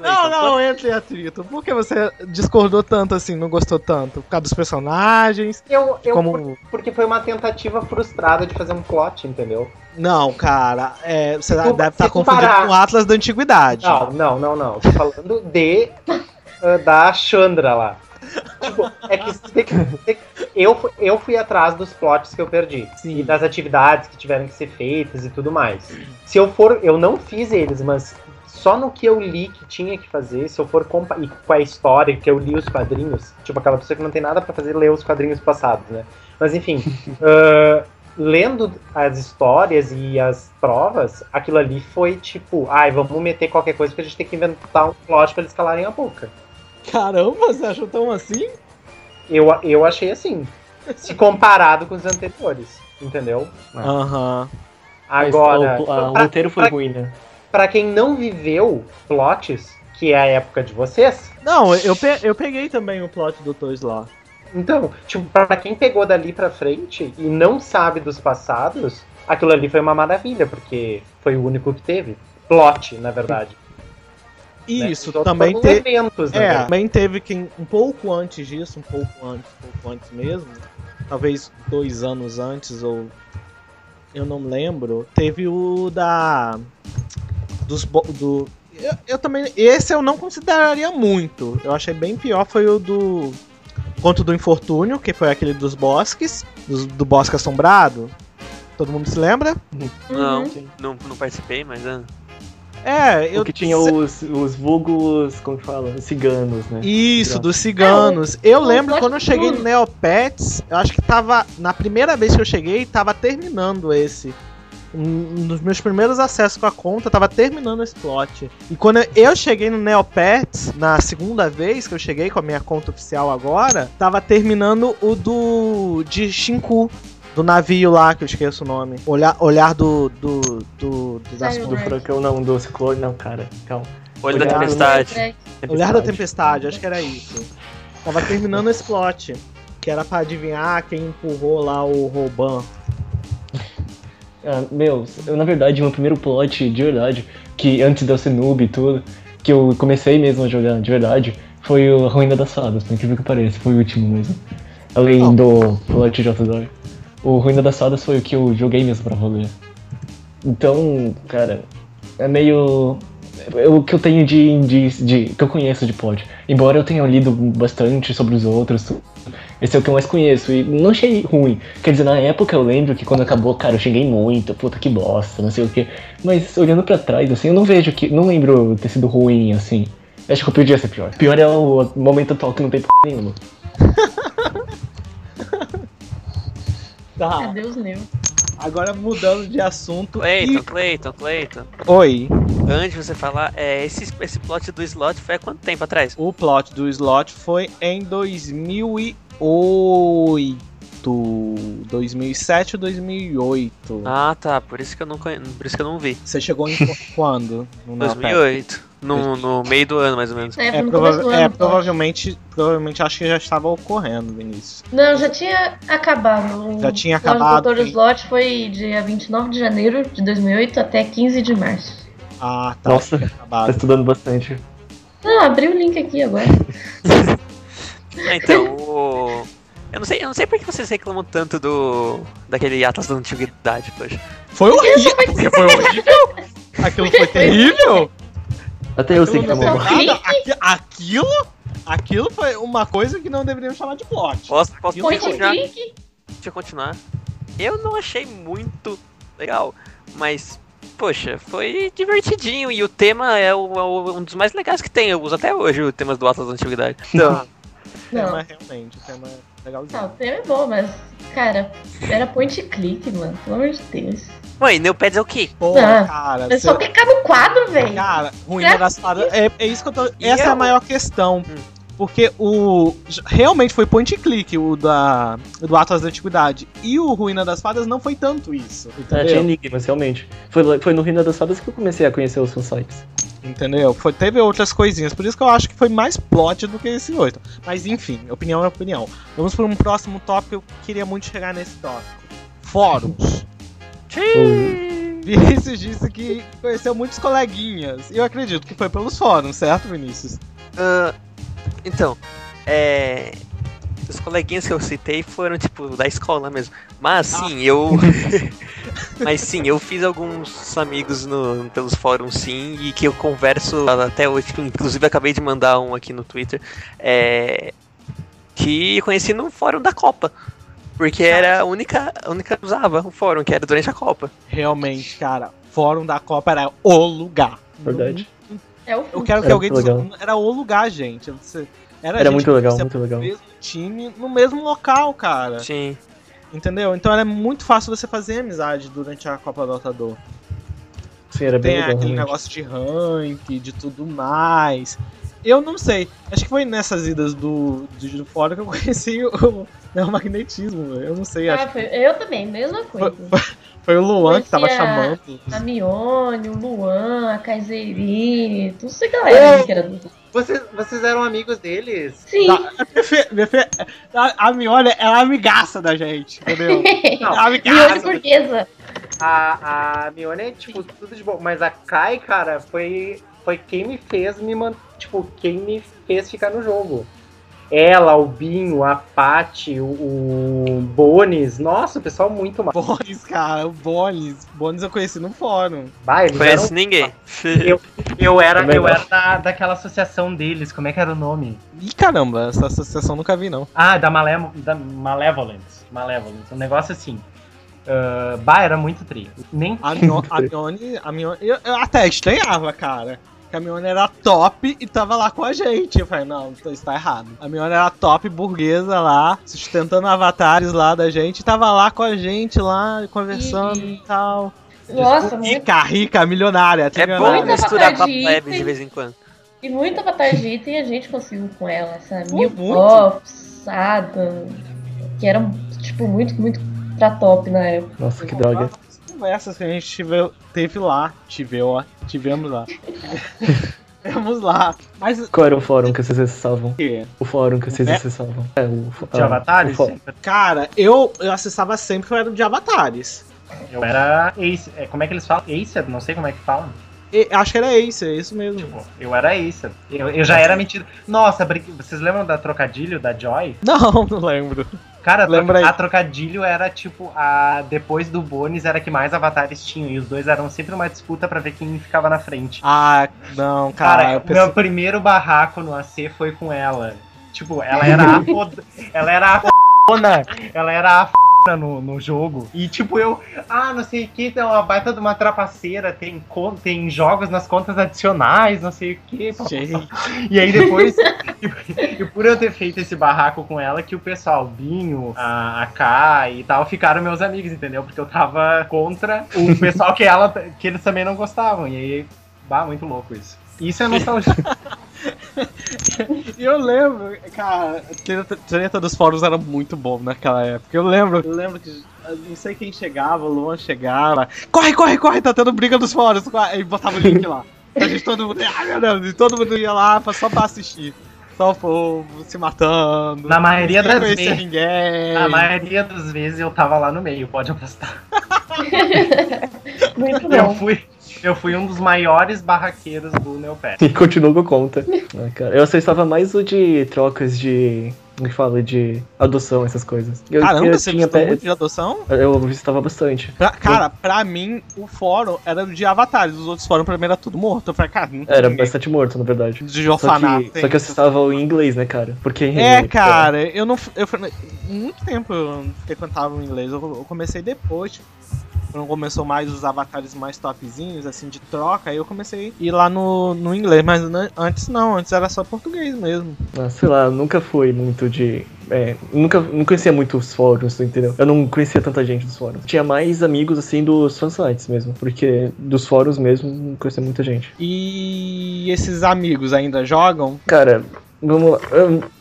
Não, não, entre em atrito. Por que você discordou tanto assim, não gostou tanto? Por causa dos personagens? Eu, eu Como- por- porque foi uma tentativa frustrada de fazer um plot, entendeu? Não, cara, é, você tu- deve estar tu confundindo parar- com o Atlas da Antiguidade. Não, não, não, não. Tô falando de ah, da Chandra lá. Tipo, é que, eu, eu fui atrás dos plots que eu perdi. Sim. E das atividades que tiveram que ser feitas e tudo mais. Se eu for. Eu não fiz eles, mas só no que eu li que tinha que fazer, se eu for e com a história que eu li os quadrinhos, tipo aquela pessoa que não tem nada pra fazer ler os quadrinhos passados, né? Mas enfim, ah, lendo as histórias e as provas, aquilo ali foi tipo, ai, vamos meter qualquer coisa que a gente tem que inventar um plot pra eles calarem a boca. Caramba, você achou tão assim? Eu, eu achei assim, se comparado com os anteriores, entendeu? Aham. Mas Agora, o, a- o pra- roteiro foi pra- ruim, né? pra quem não viveu plots, que é a época de vocês, Não, eu, pe- eu peguei também o plot do Toys lá. Então, tipo, pra quem pegou dali pra frente e não sabe dos passados, aquilo ali foi uma maravilha, porque foi o único que teve. Plot, na verdade. Né? Isso, Os outros também foram teve. eventos, É, verdade. também teve quem um pouco antes disso, um pouco antes, um pouco antes mesmo, talvez dois anos antes ou eu não lembro, teve o da dos bo- do eu, eu também esse eu não consideraria muito. Eu achei bem pior foi o do Conto do Infortúnio, que foi aquele dos bosques, dos- do Bosque Assombrado. Todo mundo se lembra? Não, Uhum. não, não participei, mas. ah. É, eu O que tinha os, os vulgos, como que fala? Os ciganos, né? Isso, dos ciganos. eu o lembro quando eu cheguei no. Neopets, eu acho que tava. Na primeira vez que eu cheguei, tava terminando esse. Um dos meus primeiros acessos com a conta, tava terminando esse plot. E quando eu cheguei no Neopets, na segunda vez que eu cheguei com a minha conta oficial agora, tava terminando o do. de Shinku. Do navio lá, que eu esqueço o nome. Olhar, olhar do. do. do. do das- Do furacão, não, do ciclone, não, cara. Calma. Olho da Olhar no- tempestade. É, Olhar da Tempestade, acho que era isso. Tava terminando esse plot. Que era pra adivinhar quem empurrou lá o Roban. Ah, meu, eu, na verdade, meu primeiro plot de verdade, que antes de eu ser noob e tudo, que eu comecei mesmo a jogar de verdade, foi o Ruína das Fadas, por incrível que pareça, foi o último mesmo. Além Oh. do plot de Outdoor. O Ruína das Fadas foi o que eu joguei mesmo pra valer. Então, cara, é meio. é o que eu tenho de, de, de. que eu conheço de plot. Embora eu tenha lido bastante sobre os outros, esse é o que eu mais conheço e não achei ruim. Quer dizer, na época eu lembro que quando acabou, cara, eu xinguei muito, puta que bosta, não sei o que. Mas olhando pra trás, assim, eu não vejo que. Não lembro ter sido ruim, assim. Acho que eu podia ser pior. Pior é o momento atual que não tem p nenhuma. Tá, Adeus, Neo. agora mudando de assunto. Cleiton, Cleiton, Cleiton. E... Oi. Antes de você falar, é, esse, esse plot do slot foi há quanto tempo atrás? O plot do slot foi em 2008. 2007 ou 2008. Ah, tá. Por isso que eu não, conhe... por isso que eu não vi. Você chegou em qu- quando? No Neopets? 2008. No, no meio do ano, mais ou menos. É, É, prova- é, ano. provavelmente, provavelmente acho que já estava ocorrendo, Vinícius. Não, já tinha acabado. O Já tinha acabado, do Dr. Slot foi dia 29 de janeiro de 2008 até 15 de março. Ah, tá. Nossa, Tá estudando bastante. Não, abri o link aqui agora. Ah, então, o... Eu não sei, eu não sei por que vocês reclamam tanto do. daquele Atlas da Antiguidade, poxa. Foi horrível! Porque foi horrível! Aquilo foi terrível! Até eu sei que tá Aquilo não nada. Aqui- Aquilo, aquilo foi uma coisa que não deveríamos chamar de plot. Posso, posso Point continuar? click. Deixa eu continuar. Eu não achei muito legal, mas, poxa, foi divertidinho e o tema é, o- é o- um dos mais legais que tem. Eu uso até hoje o tema do Atlas da Antiguidade. Então, O tema Não, é realmente, o tema é não, o legalzinho. tema é bom, mas, cara, era point click, mano. Pelo amor de Deus. mãe, Neopets é o quê? Pô, Ah, cara, É só clicar no quadro, velho. Cara, ruína das fadas. É, é isso que eu tô. E Essa é a eu- maior questão. Hum. Porque o. Realmente foi point click o da, do Atlas da Antiguidade. E o Ruína das Fadas não foi tanto isso. Ah, tinha Entendeu? enigmas, realmente. Foi, foi no Ruína das Fadas que eu comecei a conhecer os fansites. Entendeu? Foi, teve outras coisinhas. Por isso que eu acho que foi mais plot do que esse oito. Mas enfim, opinião é opinião. Vamos para um próximo tópico. Eu queria muito chegar nesse tópico: Fóruns. Vinícius disse que conheceu muitos coleguinhas. E eu acredito que foi pelos fóruns, certo, Vinícius? Ah, então, é. Os coleguinhas que eu citei foram, tipo, da escola mesmo. Mas sim, eu. Mas sim, eu fiz alguns amigos no, pelos fóruns, sim, e que eu converso até hoje. tipo, Inclusive, acabei de mandar um aqui no Twitter. É. Que conheci no fórum da Copa. Porque era a única, a única que usava o fórum, que era durante a Copa. Realmente, cara, Fórum da Copa era o lugar. Verdade. É Eu fim. quero que Era alguém muito diz- legal. Era o lugar, gente. Você- Era, Era muito legal, muito legal. mesmo time no mesmo local, cara. Sim. Entendeu? Então era muito fácil você fazer amizade durante a Copa do Altador. Sim, era bem Tem legal. aquele realmente. negócio de rank, de tudo mais. Eu não sei. Acho que foi nessas idas do, do, fora que eu conheci o, o magnetismo. Eu não sei. Acho Ah, foi- eu também, mesma coisa. Foi o Luan que tava Conhecia chamando. A Mione, o Luan, a Kaiserine, tudo essa galera aí que era do. Vocês, vocês eram amigos deles? Sim. Tá, a, a Miolha é a amigaça da gente, entendeu? É a Mione amigaça. burguesa. A, a Mione é, tipo, tudo de bom. Mas a Kai, cara, foi, foi quem me fez me man... Tipo, quem me fez ficar no jogo. Ela, o Binho, a Paty, o, o Bones. Nossa, o pessoal muito mal. Bones, cara, o Bones. Bones eu conheci no fórum. Vai, eles Conhece eram- ninguém. Eu era, Também eu era da, daquela associação deles. Como é que era o nome? Ih, caramba, essa associação nunca vi, não. Ah, da, Malé, da Malevolence. Malevolence. Um negócio assim. Ah, bah, era muito tri. Nem A, Mio, a Mione, a Mione, eu, eu até estranhava, cara. Que a Mione era top e tava lá com a gente. Eu falei, não, isso tá errado. A Mione era top, burguesa lá, sustentando avatares lá da gente. Tava lá com a gente lá, conversando e, E- tal. Nossa, muito, Rica, rica, milionária. É bom misturar de leve ir. de vez em quando. e muita batagita e a gente conseguiu com ela, sabe? Pô, Mil. Pops, Adam, que eram, tipo, muito, muito pra top na época. Nossa, que droga. As Conversas que a gente tive, teve lá. Tive, ó, tivemos lá. Tivemos lá. Mas Qual era o fórum que vocês acessavam? o quê? O fórum que vocês É? acessavam? É, o de ah, avatares. o Cara, eu, eu acessava sempre que eu era de avatares. Eu era Ace. é, Como é que eles falam? Acer? Não sei como é que falam. Acho que era Ace, é isso mesmo. Tipo, eu era Acer. Eu, eu já era mentido. Nossa, vocês lembram da trocadilho da Joy? Não, não lembro. Cara, Lembra a trocadilho era tipo a depois do Bones era que mais avatares tinham e os dois eram sempre uma disputa pra ver quem ficava na frente. Ah, não, cara. Cara, pensei- meu primeiro barraco no AC foi com ela. Tipo, ela era a foda, ela era a fona, ela era a no, no jogo. E tipo, eu, ah, não sei o que, tem uma baita de uma trapaceira, tem, tem jogos nas contas adicionais, não sei o que. E aí depois, e, por eu ter feito esse barraco com ela, que o pessoal, o Binho, a, a Kai e tal, ficaram meus amigos, entendeu? Porque eu tava contra o pessoal que ela, que eles também não gostavam. E aí, bah, muito louco isso. Isso é nostalgia. E eu lembro, cara, a treta, treta dos fóruns era muito bom naquela época. Eu lembro, eu lembro que eu não sei quem chegava, o Luan chegava. Corre, corre, corre, tá tendo briga dos fóruns. corre", Aí botava o link lá. A gente todo mundo. Ai meu Deus, e todo mundo ia lá só pra assistir. Só o povo se matando. Na maioria das vezes. ninguém. Na maioria das vezes eu tava lá no meio, pode apostar. Muito Eu bom. fui, eu fui um dos maiores barraqueiros do Neopet. E continuou com conta. Ah, cara, eu acessava mais o de trocas de. Como que fala? De adoção, essas coisas. Eu, Caramba, eu você tinha gostou pe- muito de adoção? Eu visitava bastante. Pra- cara, pra mim, o fórum era de avatares. Os outros fóruns pra mim era tudo morto. Eu falei, cara, não Era ninguém bastante morto, na verdade. de Só orfanato. que, tem só que eu acessava em inglês, né, cara? Porque. É, cara, eu não. Eu, muito tempo eu não frequentava o inglês. Eu, eu comecei depois. tipo, Quando começou mais os avatares mais topzinhos, assim, de troca, aí eu comecei a ir lá no, no inglês. Mas né, antes não, antes era só português mesmo. Ah, sei lá, nunca fui muito de. É, nunca, não conhecia muito os fóruns, entendeu? Eu não conhecia tanta gente dos fóruns. Tinha mais amigos, assim, dos fansites mesmo. Porque dos fóruns mesmo, não conhecia muita gente. E esses amigos ainda jogam? Cara, vamos lá.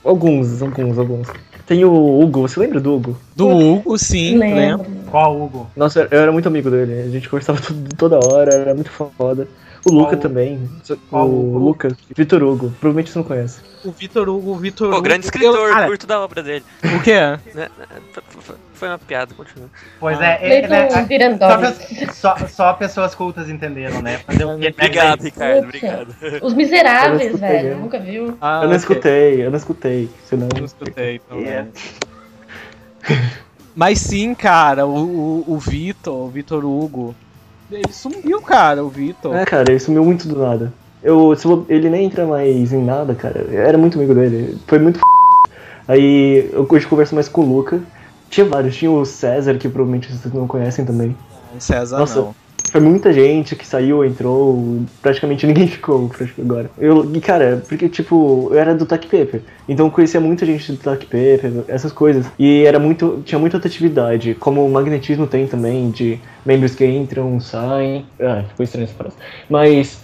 Alguns, alguns, alguns. Tem o Hugo, você lembra do Hugo? Do Hugo, sim, lembro. Lembro. Qual Hugo? Nossa, eu era muito amigo dele. A gente conversava tudo- toda hora, era muito foda. O Luca Qual- também. qual o Hugo? Luca. Vitor Hugo. Provavelmente você não conhece. O Vitor Hugo, o Vitor Pô, Hugo. grande escritor, eu- cara, curto da obra dele. O quê? Né, né, f- f- Foi uma piada, continua. Pois Ah. é, é, Leiton né, só, só, só pessoas cultas entenderam, né? Fazer o quê? Obrigado, Ricardo, obrigado. Os Miseráveis, escutei, velho. Nunca viu? Ah, eu não ok. escutei, eu não escutei. Senão... Eu não escutei, então. É. Mas sim, cara, o, o, o Vitor, o Vitor Hugo, ele sumiu, cara, o Vitor. É, cara, ele sumiu muito do nada. Eu, ele nem entra mais em nada, cara. Eu era muito amigo dele. Foi muito f... Aí eu hoje converso mais com o Luca. Tinha vários, tinha o César, que provavelmente vocês não conhecem também. César Nossa. não. Foi muita gente que saiu, entrou, praticamente ninguém ficou agora. Eu, e cara, porque tipo, eu era do Tac Paper, então conhecia muita gente do Tac Paper, essas coisas. E era muito, tinha muita atividade, como o magnetismo tem também, de membros que entram, saem. Ah, ficou estranho essa frase. Mas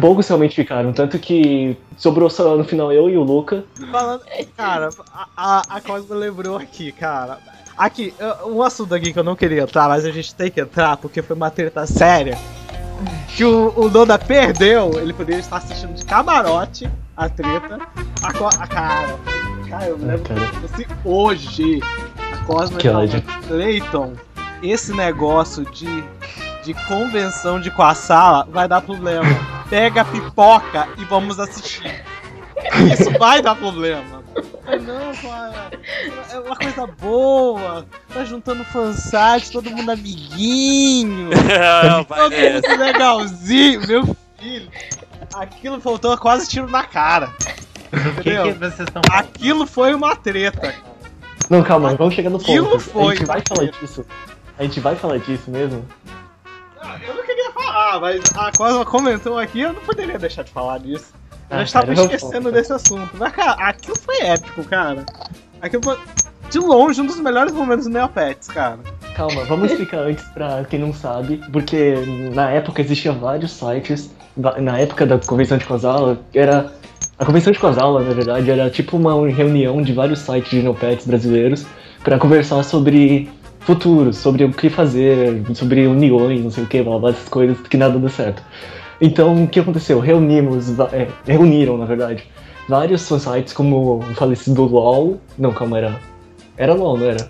poucos realmente ficaram, tanto que sobrou só no final eu e o Luca. Falando, cara, a, a, a Cosmo lembrou aqui, cara. Aqui, um assunto aqui que eu não queria entrar, mas a gente tem que entrar porque foi uma treta séria. Que o, o Noda perdeu, ele poderia estar assistindo de camarote a treta. A, Co- a cara, cara, eu lembro cara. hoje a Cosmo Que falou. Cleiton, esse negócio de, de convenção de com a sala vai dar problema. Pega a pipoca e vamos assistir. Isso vai dar problema. Mas não, cara. É uma coisa boa. Tá juntando fansite, todo mundo amiguinho. Não, vai Todo mundo legalzinho, meu filho. Aquilo faltou quase tiro na cara. O que, que vocês estão Aquilo foi uma treta, cara. Não, calma, vamos chegar no Aquilo ponto. foi, a gente vai falar disso. A gente vai falar disso mesmo? Ah, Eu não queria falar, mas a Cosma comentou aqui, eu não poderia deixar de falar disso. Eu Ah, estava cara, vamos esquecendo desse assunto. Mas, cara, aquilo foi épico, cara. Aquilo foi, de longe, um dos melhores momentos do Neopets, cara. Calma, vamos explicar antes pra quem não sabe, porque na época existiam vários sites, na época da convenção de Kozala, era. A convenção de Kozala, na verdade, era tipo uma reunião de vários sites de neopets brasileiros pra conversar sobre futuro, sobre o que fazer, sobre uniões, não sei o que, blá, blá, essas coisas que nada deu certo. Então, o que aconteceu? Reunimos, é, reuniram, na verdade, vários sites como o falecido LOL. Não, calma, era. Era LOL, não era?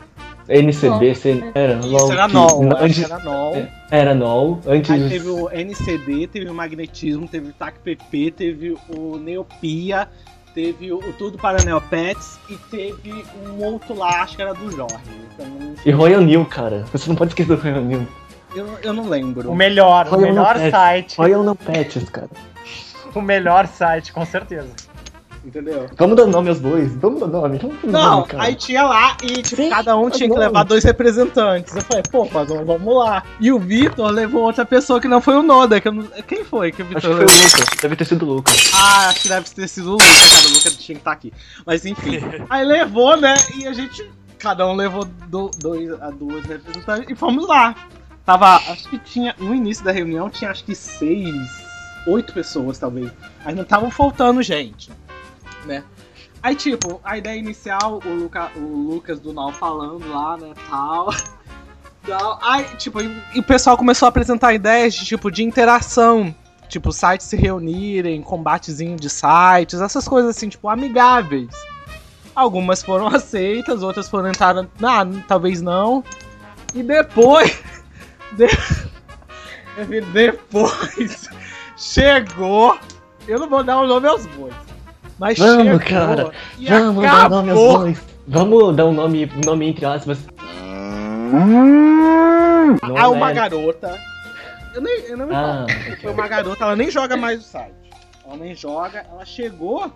NCB, C- era Isso LOL. era que- NOL, antes, era NOL. é, era NOL. Antes. Aí teve o NCB, teve o Magnetismo, teve o TAC PP, teve o Neopia, teve o, o Tudo para Neopets e teve um outro lá, acho que era do Jorge. Então, E Royal New, cara. Você não pode esquecer do Royal New. Eu, eu não lembro. O melhor, o melhor site. Royal New Patches, cara. O melhor site, com certeza. Entendeu? Vamos dar nome aos bois. Vamos dar nome. Vamos dar Não, nome, cara. aí tinha lá e, tipo, Sim, cada um tinha que não. levar dois representantes. Eu falei, pô, mas vamos lá. E o Vitor levou outra pessoa que não foi o Noda. Que eu não... Quem foi que o Acho Vitor que foi levou? o Lucas. Deve ter sido o Lucas. Ah, acho que deve ter sido o Lucas, cara. O Lucas tinha que estar aqui. Mas enfim. Aí levou, né? E a gente. Cada um levou do, dois, a duas representantes e fomos lá. Tava. Acho que tinha. No início da reunião tinha acho que seis. Oito pessoas, talvez. Mas não estavam faltando gente. Né? Aí, tipo, a ideia inicial, o, Luca, o Lucas do Nau falando lá, né, tal. tal. Aí, tipo, e, e o pessoal começou a apresentar ideias de, tipo, de interação. Tipo, sites se reunirem, combatezinho de sites, essas coisas assim, tipo, amigáveis. Algumas foram aceitas, outras foram entrar. Ah, talvez não. E depois. de- depois. chegou. Eu não vou dar o nome aos bois. Mas Vamos, chegou. cara. E Vamos dar nome aos acabou. bois. Vamos dar um nome, nome entre aspas. Não Ah, uma é- garota. Eu nem, eu não me Ah, Foi uma garota, ela nem joga mais o site. Ela nem joga, ela chegou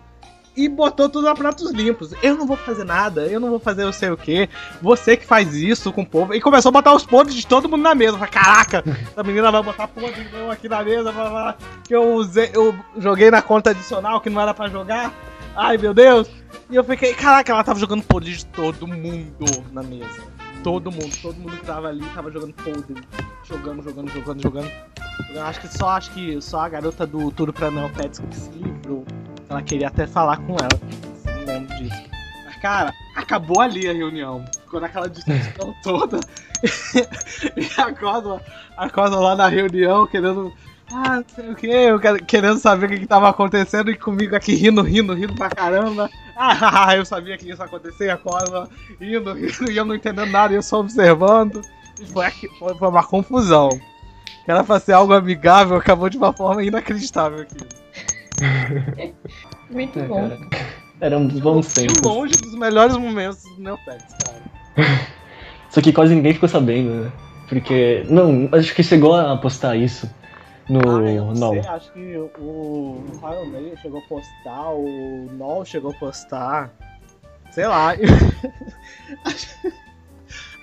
e botou tudo a pratos limpos. Eu não vou fazer nada, eu não vou fazer não sei o que. Você que faz isso com o povo. E começou a botar os podres de todo mundo na mesa. Eu falei, Caraca, essa menina vai botar podre meu aqui na mesa. blá, blá, Que eu usei, eu joguei na conta adicional que não era pra jogar. Ai meu Deus. E eu fiquei, caraca, ela tava jogando podre de todo mundo na mesa. Todo mundo, todo mundo que tava ali tava jogando podre. Jogando, jogando, jogando, jogando. Eu acho que só acho que só a garota do Tudo pra Neopets que se livrou. Ela queria até falar com ela. Não lembro disso. Mas, cara, acabou ali a reunião. Ficou naquela discussão toda. e a Cosma, a Cosma lá na reunião querendo. Ah, não sei o que, eu querendo saber o que, que tava acontecendo e comigo aqui rindo, rindo, rindo pra caramba. Ah, eu sabia que isso acontecer, a Cosma rindo, rindo, e eu não entendendo nada, eu só observando. Foi, foi, uma confusão. Era pra ser algo amigável, acabou de uma forma inacreditável aqui. Muito é, bom. cara. Era um bons De tempos. longe dos melhores momentos do Neopets, cara. Só que quase ninguém ficou sabendo, né? Porque. Não, acho que chegou a postar isso no. Ah, eu não não. sei, acho que o Royal Mail chegou a postar, o Nol chegou a postar. Sei lá.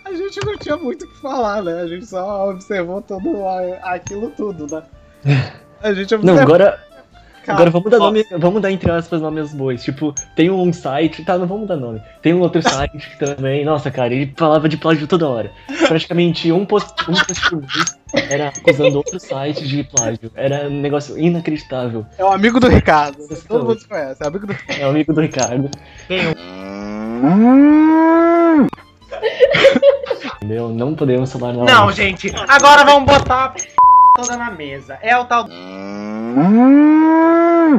A gente não tinha muito o que falar, né? A gente só observou tudo aquilo tudo, né? A gente Não, observou. agora, Cara, agora vamos dar nome, vamos dar entre aspas nomes aos bois. Tipo, tem um site, tá, não vamos dar nome. Tem um outro site que também, nossa, cara, ele falava de plágio toda hora. Praticamente um post, um post era acusando outro site de plágio. Era um negócio inacreditável. É o amigo do Ricardo. Todo mundo conhece. É o amigo do É o amigo do Ricardo. Entendeu? Não podemos falar nada. Não, gente, agora vamos botar a p... toda na mesa. É o tal.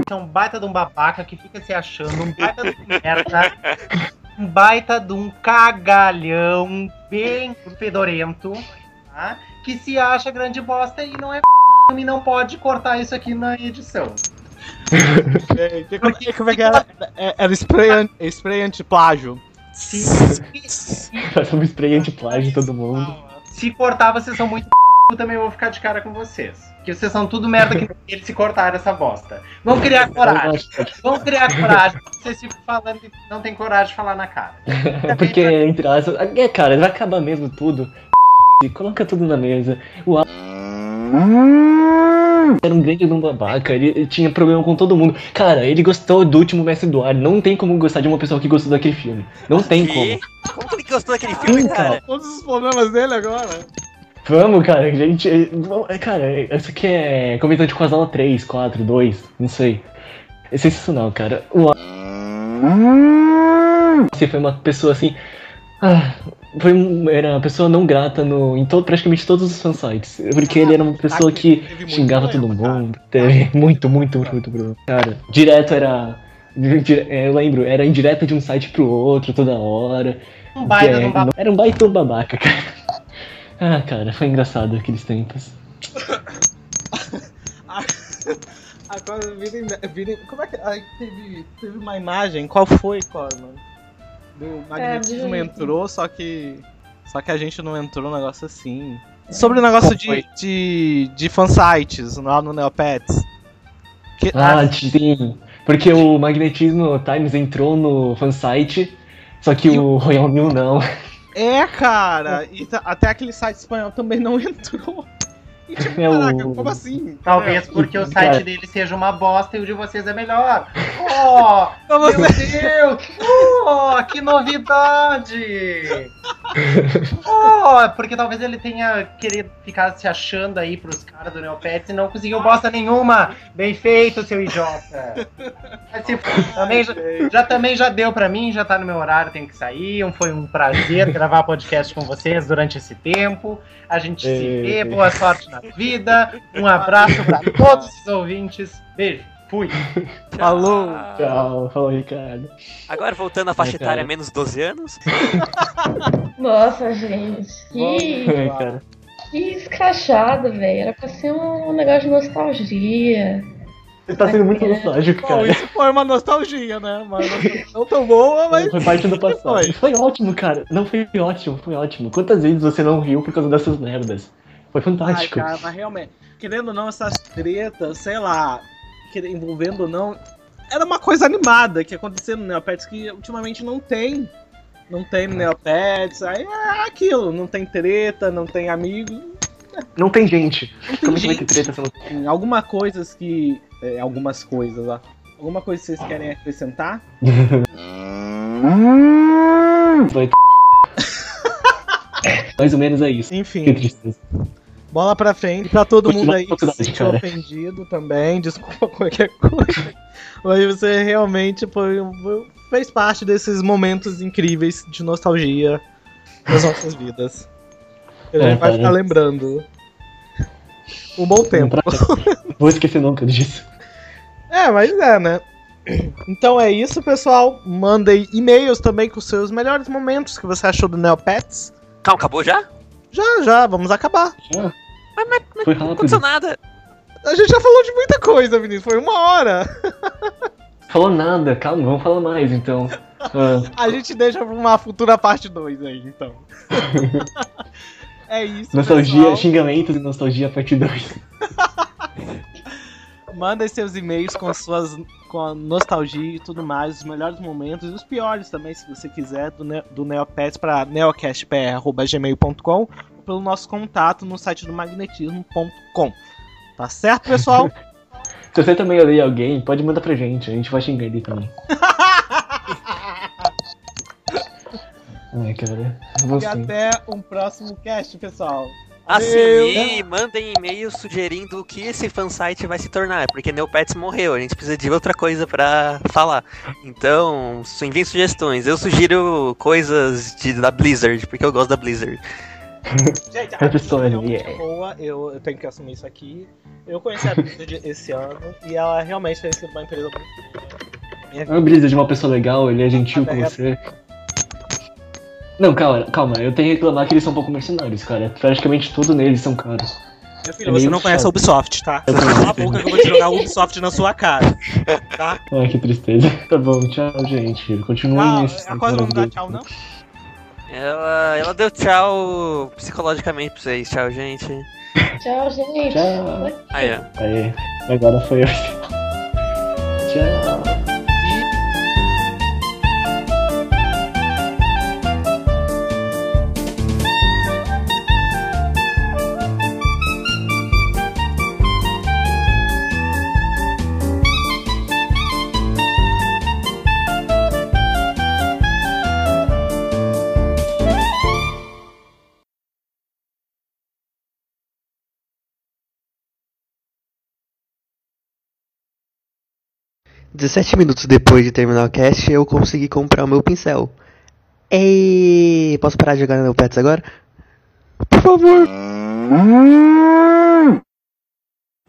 É um baita de um babaca que fica se achando, um baita de um merda, um baita de um cagalhão bem fedorento, tá? Que se acha grande bosta e não é e não pode cortar isso aqui na edição. É, que- como, é- como é que era? É- Era spray, an- spray anti-plágio. Faz um spray anti-plágio todo mundo. se cortar, vocês são muito eu também vou ficar de cara com vocês. Que vocês são tudo merda que eles se cortaram essa bosta. Vão criar coragem. Vão criar coragem. Vocês ficam falando e não tem coragem de falar na cara. Porque, entre aspas, é, cara, vai acabar mesmo tudo. E coloca tudo na mesa. O Al- era um grande de um babaca, ele, tinha problema com todo mundo. Cara, ele gostou do último Mestre Eduardo. Não tem como gostar de uma pessoa que gostou daquele filme. Não tem como. Como que ele gostou daquele filme, Sim, cara? cara. Todos os problemas dele agora. Vamos, cara, gente. vamos- é, Cara, isso aqui é comentante com as aulas 3, 4, 2, não sei. É sensacional, cara. O Você foi uma pessoa assim. Ah, foi, era uma pessoa não grata no, em todo, praticamente todos os fansites. Porque ele era uma pessoa que xingava todo cara. mundo. Teve muito, muito, muito, muito problema. Cara, direto era. Eu lembro, era indireta de um site pro outro toda hora. Um baita É, um babaca. Era um baita um babaca, cara. Ah, cara, foi engraçado aqueles tempos. Agora virem, virem. Como é que. Aí teve, teve uma imagem. Qual foi, Corman? Do magnetismo É, entrou, só que. Só que a gente não entrou um negócio assim. Sobre o negócio de, de, de fansites lá no Neopets. Que, Ah, sim. Porque o Magnetismo Times entrou no fansite, só que o Royal New não. É, cara! E até aquele site espanhol também não entrou. E tipo, É o- caraca, como assim? Talvez porque o Cara. site dele seja uma bosta e o de vocês é melhor. Oh, Então meu você- Deus! Oh, que novidade! Oh, porque talvez ele tenha querido ficar se achando aí pros caras do Neopets e não conseguiu bosta nenhuma. Bem feito, seu idiota. Mas se f- também já, já também já deu pra mim, já tá no meu horário, tenho que sair. Um- Foi um prazer gravar podcast com vocês durante esse tempo. A gente se É. vê, boa sorte na vida. Um abraço pra todos os ouvintes. Beijo. Fui. Falou. Tchau, falou Ricardo. Agora voltando à faixa É, etária menos 12 anos. Nossa, gente. Que, É, cara. que escrachado, velho. Era pra ser um negócio de nostalgia. Você tá sendo muito nostálgico, Bom, cara. isso foi uma nostalgia, né? Nostalgia não tão boa, mas. Foi parte do passado. Foi. Foi ótimo, cara. Não foi ótimo, foi ótimo. Quantas vezes você não riu por causa dessas merdas? Foi Ai, fantástico. cara, mas realmente, querendo ou não, essas tretas, sei lá, envolvendo ou não, era uma coisa animada que acontecia no Neopets que ultimamente não tem. Não tem no Neopets, aí é aquilo, não tem treta, não tem amigo, Não tem gente. não tem Como é que gente. treta não Tem Alguma coisas que. é, algumas coisas, ó. Alguma coisa que vocês querem acrescentar? Mais ou menos é isso. Que Enfim, tristeza. Bola pra frente. Pra todo Continua mundo aí que se sentiu cara. ofendido também, desculpa qualquer coisa. Mas você realmente foi, fez parte desses momentos incríveis de nostalgia das nossas vidas. A gente É, vai ficar lembrando. Um bom tempo. Vou esquecer nunca disso. É, mas é, né? Então é isso, pessoal. Mandem e-mails também com os seus melhores momentos que você achou do Neopets. Calma, acabou já? Já, já, vamos acabar. Já. Mas, mas, mas Foi não aconteceu nada. A gente já falou de muita coisa, Vinícius. Foi uma hora. Falou nada, calma, vamos falar mais então. Ah, A gente deixa pra uma futura parte 2 aí, então. é isso. nostalgia, pessoal. xingamentos e nostalgia parte 2. Mandem seus e-mails com suas com a nostalgia e tudo mais, os melhores momentos e os piores também, se você quiser, do, Ne- do Neopets para neocastpr.gmail.com pelo nosso contato no site do magnetismo.com. Tá certo, pessoal? Se você também odeia alguém, pode mandar pra gente, a gente vai xingar ele também. Ai, cara. e até um próximo cast, pessoal. Assim, e mandem e-mail sugerindo o que esse fansite vai se tornar, porque Neopets morreu, a gente precisa de outra coisa pra falar. Então, enviem sugestões. Eu sugiro coisas de, da Blizzard, porque eu gosto da Blizzard. Gente, a Blizzard história, realmente é boa, eu, eu tenho que assumir isso aqui. Eu conheci a Blizzard esse ano e ela realmente tem sido uma empresa muito. Minha É uma brisa de uma pessoa legal, ele é gentil com Ah, é. você. Não, calma, calma, eu tenho que reclamar que eles são um pouco mercenários, cara. Praticamente tudo neles são caros. Meu filho, É você não conhece a chato. Ubisoft, tá? Cala a boca que eu vou te jogar a Ubisoft na sua cara. Tá? Ai, que tristeza. Tá bom, tchau, gente. Continuem Tchau. nesse A Coisa não dá tchau, não? Ela, ela deu tchau psicologicamente pra vocês. Tchau, gente. Tchau, gente. Tchau. Aí, ó. Aí, agora foi eu. Tchau. Dezessete minutos depois de terminar o cast, eu consegui comprar o meu pincel. Ei, posso parar de jogar no Pets agora? Por favor.